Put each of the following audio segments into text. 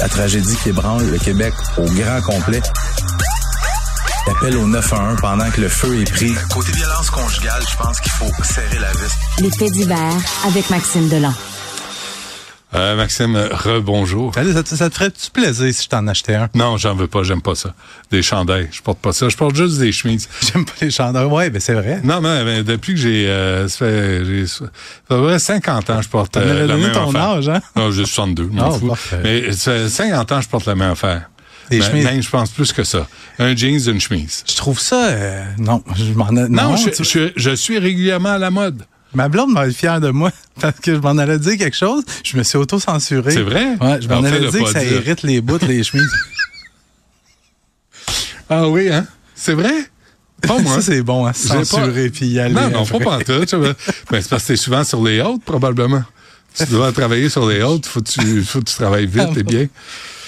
La tragédie qui ébranle le Québec au grand complet. Appel au 911 pendant que le feu est pris. Côté violence conjugale, je pense qu'il faut serrer la vis. Faits divers avec Maxime Delan. Euh, Maxime, rebonjour. Ça, te- ça te ferait-tu plaisir si je t'en achetais un? Non, j'en veux pas, j'aime pas ça. Des chandails, je porte pas ça. Je porte juste des chemises. J'aime pas les chandelles. Ouais, ben c'est vrai. Non, mais, mais depuis que j'ai... Euh, ça fait, j'ai ça fait à peu près 50 ans je porte euh, la même ton affaire. âge, hein? Non, j'ai 62, je m'en Oh, fous. parfait. Mais ça fait 50 ans je porte la même affaire. Des Ben, chemises. Même, je pense plus que ça. Un jeans, une chemise. Je trouve ça... euh, non, je m'en. Non, je, je, je suis régulièrement à la mode. Ma blonde va être fière de moi parce que je m'en allais dire quelque chose. Je me suis auto-censuré. C'est vrai? Ouais, je m'en allais dire que ça dire. irrite les bouts, les chemises. Ah oui, hein? C'est vrai? Pas moi. ça, c'est bon, hein, J'ai pas- censurer puis y aller. Non, non, après. pas pantoute. vois. Ben, c'est parce que t'es souvent sur les hautes, probablement. Tu dois travailler sur les hautes, faut que tu, faut que tu travailles vite et bien.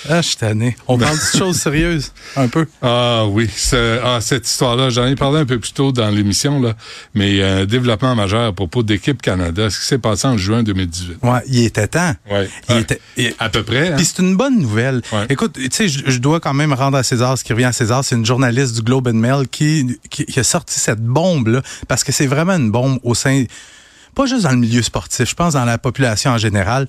Ah, je suis tanné. On parle de choses sérieuses, un peu. Ah oui, ce- ah, cette histoire-là, j'en ai parlé un peu plus tôt dans l'émission, là, mais il y a un développement majeur à propos d'Équipe Canada, ce qui s'est passé en juin 2018. Ouais, il était temps. Ouais. Il était... il- À peu près, hein? Puis c'est une bonne nouvelle. Ouais. Écoute, tu sais, je, je dois quand même rendre à César ce qui revient à César. C'est une journaliste du Globe and Mail qui, qui, qui a sorti cette bombe-là parce que c'est vraiment une bombe au sein, pas juste dans le milieu sportif, je pense dans la population en général.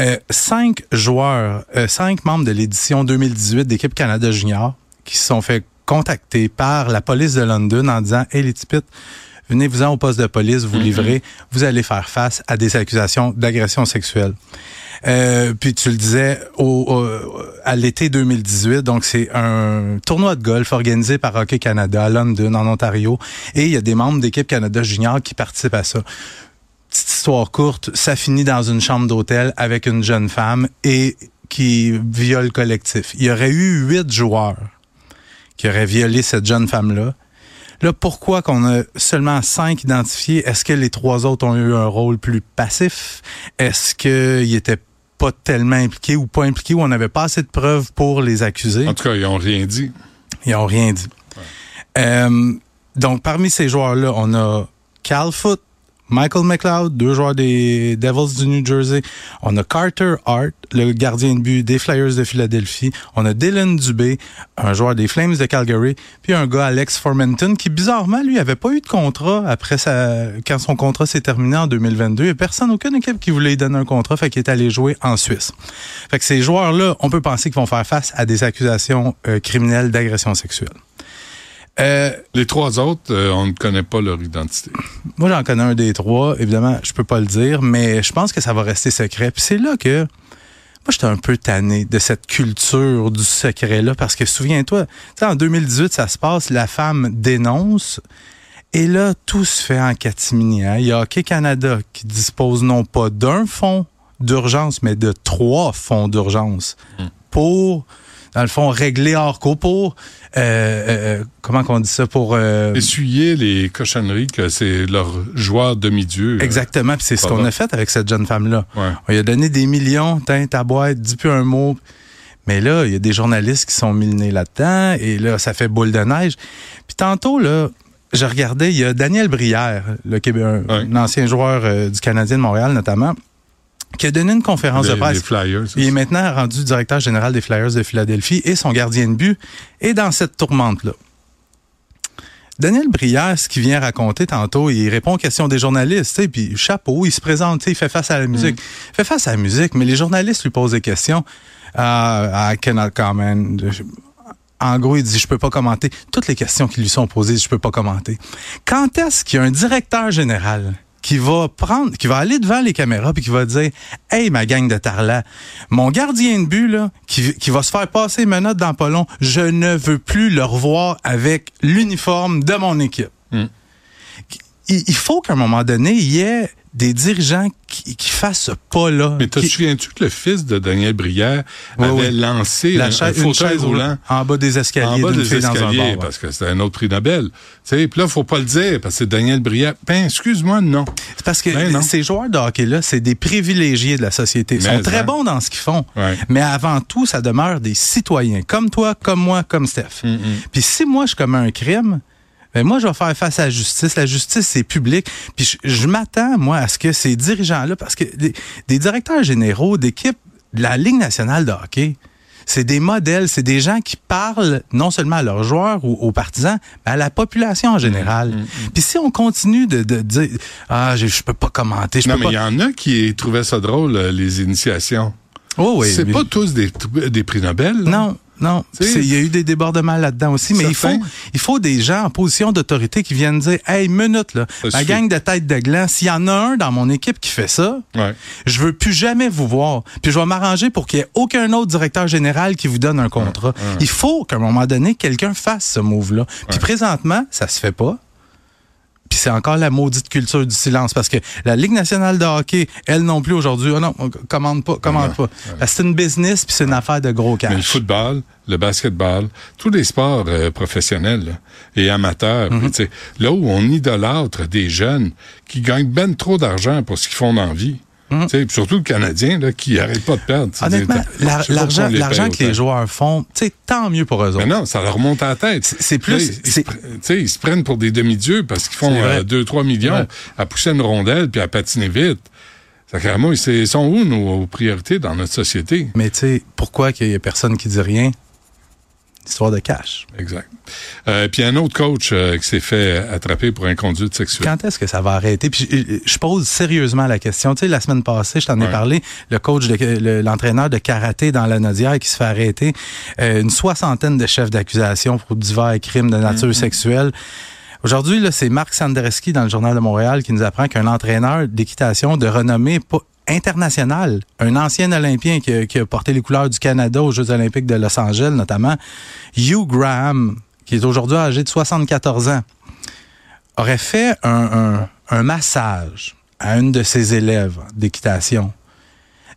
Euh, cinq joueurs, euh, cinq membres de l'édition 2018 d'équipe Canada Junior qui se sont fait contacter par la police de London en disant, hey les tipites, venez-vous-en au poste de police, vous livrez, vous allez faire face à des accusations d'agression sexuelle. Euh, puis tu le disais, au, au- à l'été 2018, donc c'est un tournoi de golf organisé par Hockey Canada à London, en Ontario, et il y a des membres d'équipe Canada Junior qui participent à ça. Petite histoire courte, ça finit dans une chambre d'hôtel avec une jeune femme et qui viole collectif. Il y aurait eu huit joueurs qui auraient violé cette jeune femme-là. Là, pourquoi qu'on a seulement cinq identifiés? Est-ce que les trois autres ont eu un rôle plus passif? Est-ce qu'ils étaient pas tellement impliqués ou pas impliqués ou on n'avait pas assez de preuves pour les accuser? En tout cas, ils ont rien dit. Ils ont rien dit. Euh, donc, parmi ces joueurs-là, on a Cal Foot, Michael McLeod, deux joueurs des Devils du New Jersey. On a Carter Hart, le gardien de but des Flyers de Philadelphie. On a Dylan Dubé, un joueur des Flames de Calgary. Puis un gars, Alex Formenton, qui bizarrement, lui, avait pas eu de contrat après sa, quand son contrat s'est terminé en 2022. Il y a personne, aucune équipe qui voulait lui donner un contrat, fait qu'il est allé jouer en Suisse. Fait que ces joueurs-là, on peut penser qu'ils vont faire face à des accusations euh, criminelles d'agression sexuelle. Euh, Les trois autres, euh, on ne connaît pas leur identité. moi, j'en connais un des trois. Évidemment, je peux pas le dire, mais je pense que ça va rester secret. Puis c'est là que moi, j'étais un peu tanné de cette culture du secret-là, parce que souviens-toi, tu sais, en 2018, ça se passe, la femme dénonce, et là, tout se fait en catimini. hein. Il y a Hockey Canada qui dispose non pas d'un fonds d'urgence, mais de trois fonds d'urgence pour, dans le fond, régler hors cours, pour, euh, euh, comment qu'on dit ça, pour... euh, Essuyer les cochonneries que c'est leur joueur demi-dieu. euh, Exactement, puis c'est ce qu'on a fait avec cette jeune femme-là. Ouais. On lui a donné des millions, tiens, ta boîte, dis plus un mot. Mais là, il y a des journalistes qui sont mis le nez là-dedans, et là, ça fait boule de neige. Puis tantôt, là, je regardais, il y a Daniel Brière, le Québec, un, Ouais. un ancien joueur euh, du Canadien de Montréal notamment, qui a donné une conférence les, de presse. Flyers. Il est maintenant rendu directeur général des Flyers de Philadelphie et son gardien de but est dans cette tourmente-là. Daniel Brière, ce qu'il vient raconter tantôt, il répond aux questions des journalistes, puis chapeau, il se présente, il fait face à la musique. Il fait face à la musique, mais les journalistes lui posent des questions. Ah, I cannot comment. En gros, il dit, je peux pas commenter. Toutes les questions qui lui sont posées, je peux pas commenter. Quand est-ce qu'il y a un directeur général qui va prendre, qui va aller devant les caméras puis qui va dire, hey, ma gang de tarlat, mon gardien de but, là, qui, qui va se faire passer une menotte dans pas long, je ne veux plus le revoir avec l'uniforme de mon équipe. Mm. Il, il faut qu'à un moment donné, il y ait des dirigeants qui, qui fassent ce pas-là. Mais te Qui- souviens-tu que le fils de Daniel Brière Oui, avait oui. lancé la un une chaise roulant roulante en bas des escaliers en bas des fille dans un escaliers ouais. parce que c'était un autre prix Nobel. Tu sais, puis là, faut pas le dire parce que c'est Daniel Brière. Ben, excuse-moi, non. C'est parce que Ben ces joueurs de hockey-là, c'est des privilégiés de la société. Ils Mais sont très hein. bons dans ce qu'ils font. Ouais. Mais avant tout, ça demeure des citoyens. Comme toi, comme moi, comme Steph. Mm, Puis si moi, je commets un crime, ben moi, je vais faire face à la justice. La justice, c'est public. Puis je, je m'attends, moi, à ce que ces dirigeants-là, parce que des, des directeurs généraux d'équipes de la Ligue nationale de hockey, c'est des modèles, c'est des gens qui parlent non seulement à leurs joueurs ou aux partisans, mais à la population en général. Mm, Puis si on continue de, de dire ah je, je peux pas commenter, je Non, peux mais il y en a qui trouvaient ça drôle, euh, les initiations. Oh oui, c'est mais- pas tous des, des prix Nobel. là. Non, non. Il y a eu des débordements là-dedans aussi, mais il faut, il faut des gens en position d'autorité qui viennent dire Hey, minute, là, Ça ma suffit. gang de tête de gland, s'il y en a un dans mon équipe qui fait ça, Ouais. je veux plus jamais vous voir. Puis je vais m'arranger pour qu'il y ait aucun autre directeur général qui vous donne un contrat. Il faut qu'à un moment donné, quelqu'un fasse ce move-là. Puis présentement, ça se fait pas. Puis c'est encore la maudite culture du silence parce que la Ligue nationale de hockey, elle non plus aujourd'hui, oh non, on commande pas, commande pas. C'est une business puis c'est une affaire de gros cash. Mais le football, le basketball, tous les sports euh, professionnels là, et amateurs, Mhm. là où on idolâtre des jeunes qui gagnent ben trop d'argent pour ce qu'ils font dans la vie. Puis Surtout le Canadien là, qui arrête pas de perdre. Mhm. Honnêtement, l'argent que les joueurs font, tant mieux pour eux autres. Mais non, ça leur remonte à la tête. C'est- plus- ils, se ils prennent pour des demi-dieux parce qu'ils font C'est vrai. 2-3 millions Ouais. à pousser une rondelle puis à patiner vite. Ça, carrément, ils sont où nos priorités dans notre société? Mais tu sais, pourquoi qu'il y a personne qui dit rien? Histoire de cash. Exact. Euh, puis un autre coach euh, qui s'est fait attraper pour inconduite sexuelle. Quand est-ce que ça va arrêter? Puis je, je pose sérieusement la question. Tu sais, la semaine passée, je t'en ai parlé, le coach, de, le- l'entraîneur de karaté dans la Nodière qui se fait arrêter, euh, une soixantaine de chefs d'accusation pour divers crimes de nature sexuelle. Aujourd'hui, là, c'est Marc Sandreski dans le Journal de Montréal qui nous apprend qu'un entraîneur d'équitation de renommée pas internationale, un ancien Olympien qui a, porté les couleurs du Canada aux Jeux olympiques de Los Angeles notamment, Hugh Graham, qui est aujourd'hui âgé de 74 ans, aurait fait un, un- massage à une de ses élèves d'équitation.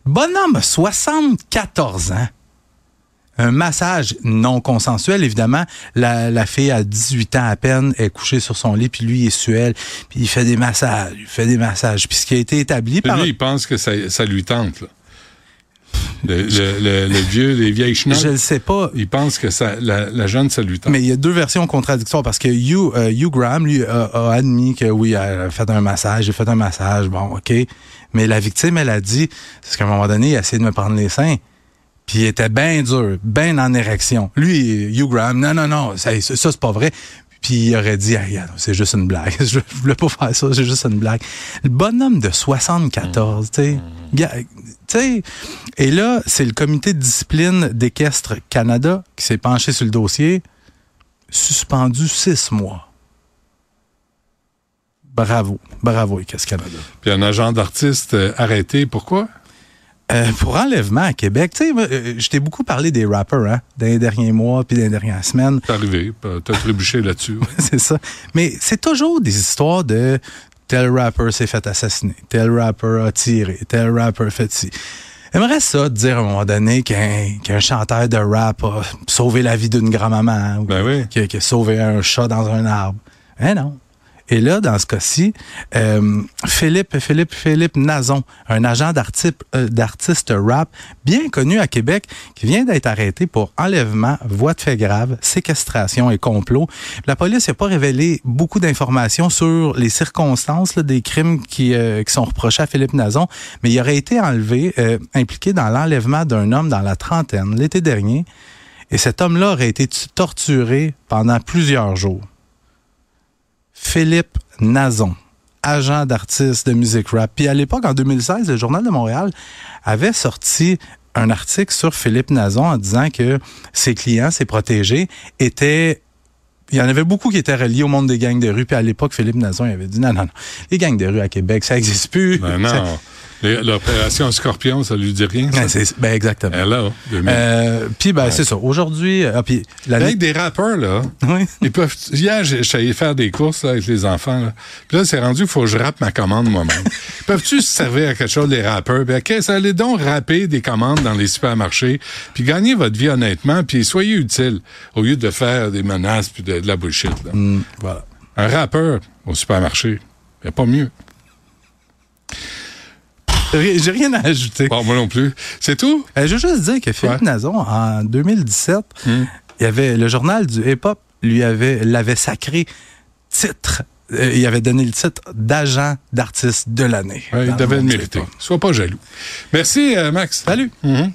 Bonhomme a 74 ans. Un massage non consensuel, évidemment. La, la fille a 18 ans à peine, est couchée sur son lit, puis lui il est suel, puis il fait des massages, il fait des massages. Puis ce qui a été établi Puis par... lui, il pense que ça, ça lui tente. Là. Le, le- le- le vieux, les vieilles Je chenottes, ne sais pas, il pense que ça, la, la jeune, ça lui tente. Mais il y a deux versions contradictoires parce que Hugh, euh, Hugh Graham, lui, a, a admis que oui, elle a fait un massage, j'ai fait un massage, bon, OK. Mais la victime, elle a dit, c'est qu'à un moment donné, il a essayé de me prendre les seins. Puis il était bien dur, bien en érection. Lui, Hugh Graham, non, non, non, ça, ça c'est pas vrai. Puis il aurait dit, c'est juste une blague. Je voulais pas faire ça, c'est juste une blague. Le bonhomme de 74, tu sais. Ga- Tu sais, et là, c'est le comité de discipline d'Équestre Canada qui s'est penché sur le dossier, suspendu six mois. Bravo, bravo Équestre Canada. Puis un agent d'artiste euh, arrêté, pourquoi? Euh, pour enlèvement à Québec, tu sais, euh, je t'ai beaucoup parlé des rappers, hein, dans les derniers mois puis dans les dernières semaines. C'est arrivé, euh, t'as trébuché là-dessus. ouais. c'est ça. Mais c'est toujours des histoires de tel rapper s'est fait assassiner, tel rapper a tiré, tel rapper fait ci. J'aimerais ça de dire à un moment donné qu'un chanteur de rap a sauvé la vie d'une grand-maman ou Ben oui. qui, a, sauvé un chat dans un arbre. Eh non. Et là, dans ce cas-ci, euh, Philippe, Philippe, Philippe Nazon, un agent euh, d'artiste rap bien connu à Québec, qui vient d'être arrêté pour enlèvement, voie de fait grave, séquestration et complot. La police n'a pas révélé beaucoup d'informations sur les circonstances des crimes qui, euh, qui sont reprochés à Philippe Nazon, mais il aurait été enlevé, impliqué dans l'enlèvement d'un homme dans la trentaine l'été dernier. Et cet homme-là aurait été tu- torturé pendant plusieurs jours. Philippe Nazon, agent d'artiste de musique rap. Puis à l'époque, en 2016, le Journal de Montréal avait sorti un article sur Philippe Nazon en disant que ses clients, ses protégés, étaient il y en avait beaucoup qui étaient reliés au monde des gangs de rue. Puis à l'époque, Philippe Nazon il avait dit non, non, non. Les gangs de rue à Québec, ça n'existe plus. Ben non. L'opération Scorpion, ça lui dit rien. ça? Ben, ben, exactement. 2000. Euh, puis ben, c'est ça. Aujourd'hui, euh, puis l'année- Avec des rappeurs, là, Oui. ils peuvent. Hier, allé faire des courses là, avec les enfants. Là. Puis là, c'est rendu, il faut que je rappe ma commande moi-même. Peuvent-tu se servir à quelque chose, les rappeurs? Ben, qu'est-ce allez donc rapper des commandes dans les supermarchés, puis gagner votre vie honnêtement, puis soyez utile, au lieu de faire des menaces puis de, de la bullshit. Là. Hum, voilà. Un rappeur au supermarché, il a pas mieux. J'ai rien à ajouter. Bon, moi non plus. C'est tout? Euh, je veux juste dire que Philippe Ouais. Nazon, en 2017, Hum. il y avait le journal du hip-hop lui avait l'avait sacré titre. euh, il avait donné le titre d'agent d'artiste de l'année. Ouais, il devait le mériter. Sois pas jaloux. Merci, euh, Max. Salut. Mhm.